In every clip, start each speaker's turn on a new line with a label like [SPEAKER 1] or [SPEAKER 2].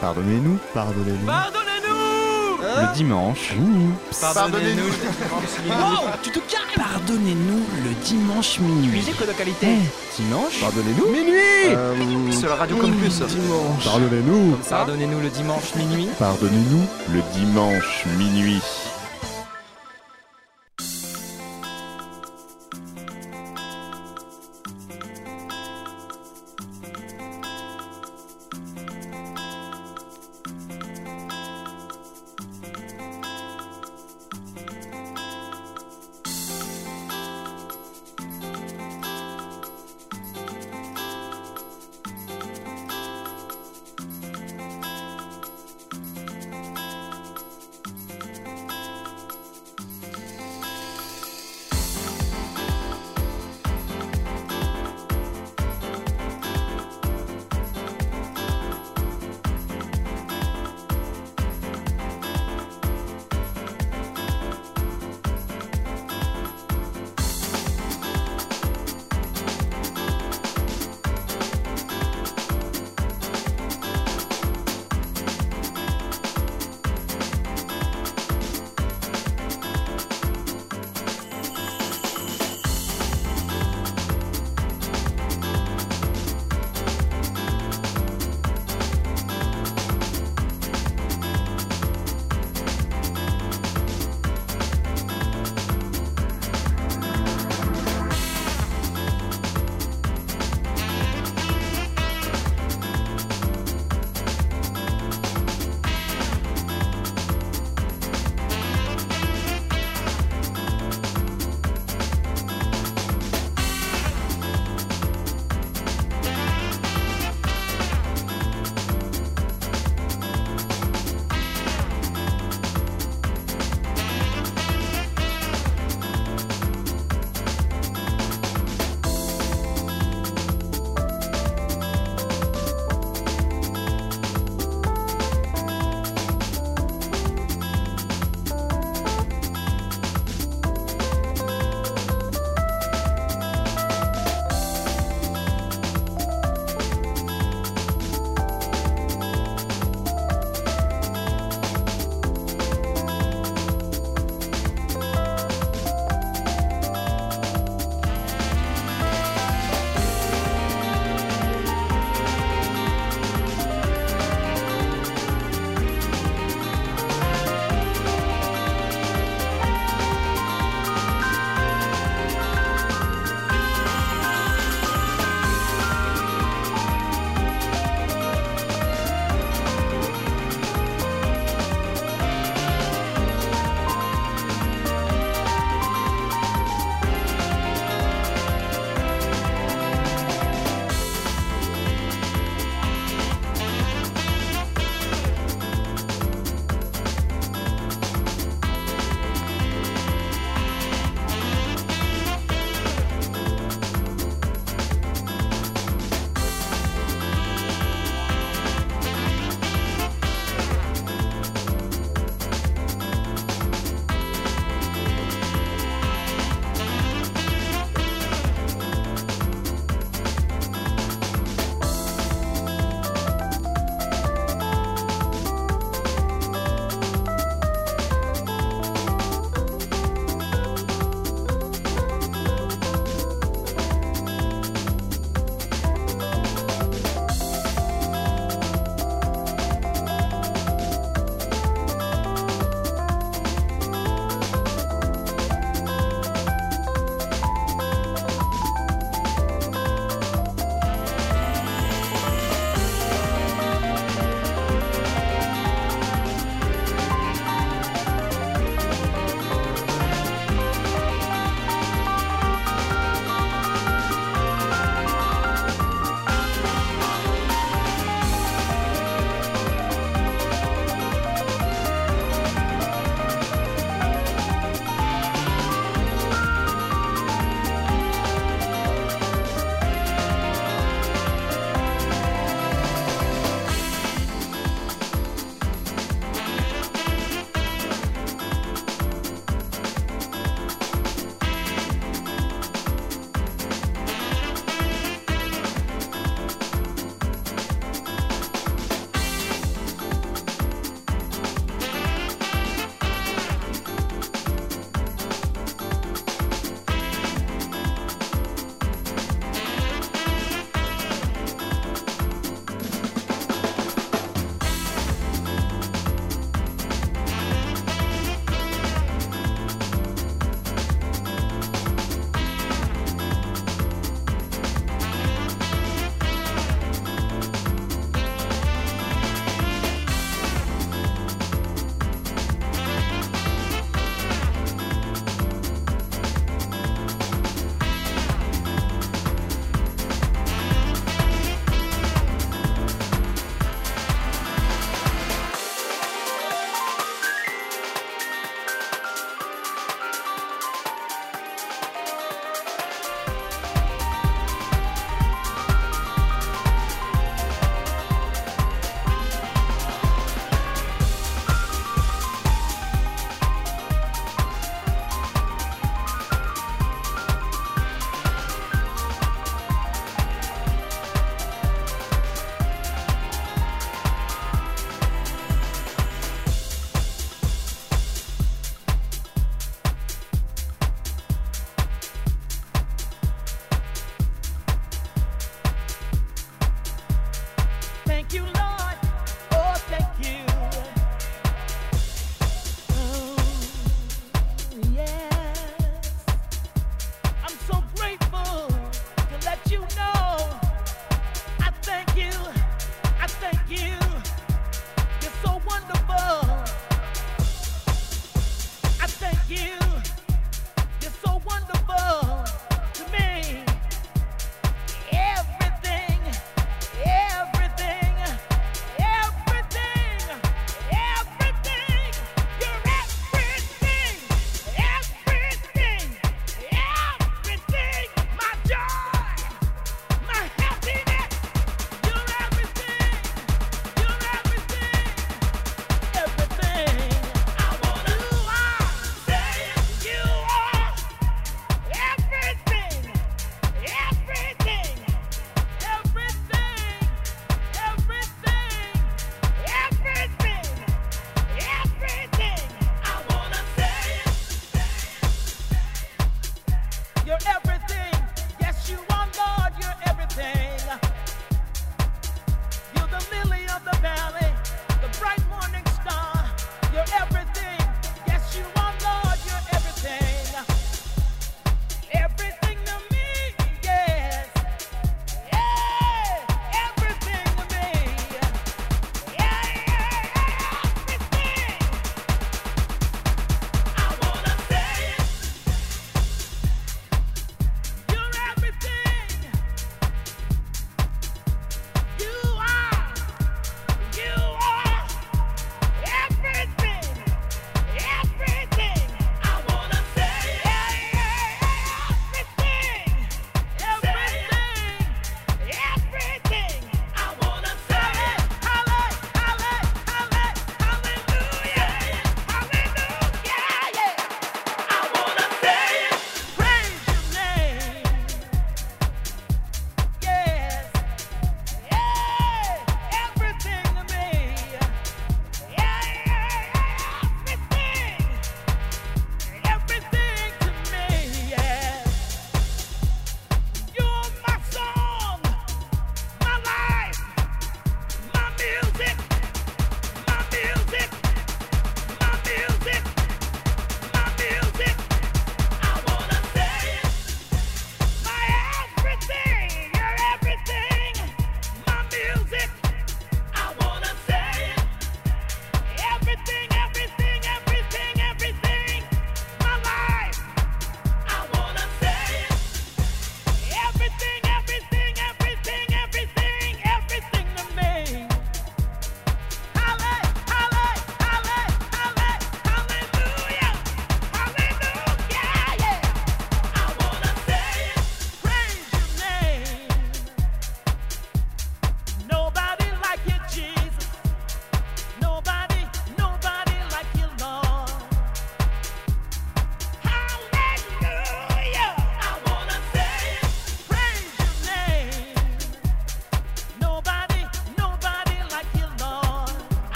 [SPEAKER 1] Pardonnez-nous, pardonnez-nous.
[SPEAKER 2] Pardonnez-nous
[SPEAKER 1] Le dimanche.
[SPEAKER 2] Pardonnez-nous
[SPEAKER 3] Wow, tu te calmes Pardonnez-nous le dimanche minuit.
[SPEAKER 2] Musique de qualité
[SPEAKER 3] Eh, dimanche
[SPEAKER 1] Pardonnez-nous.
[SPEAKER 3] Minuit
[SPEAKER 1] Euh,
[SPEAKER 2] Sur la radio Campus
[SPEAKER 3] Dimanche.
[SPEAKER 1] Pardonnez-nous.
[SPEAKER 2] Pardonnez-nous le dimanche minuit
[SPEAKER 1] Pardonnez-nous le dimanche minuit.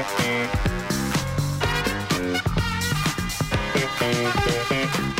[SPEAKER 4] Thank you.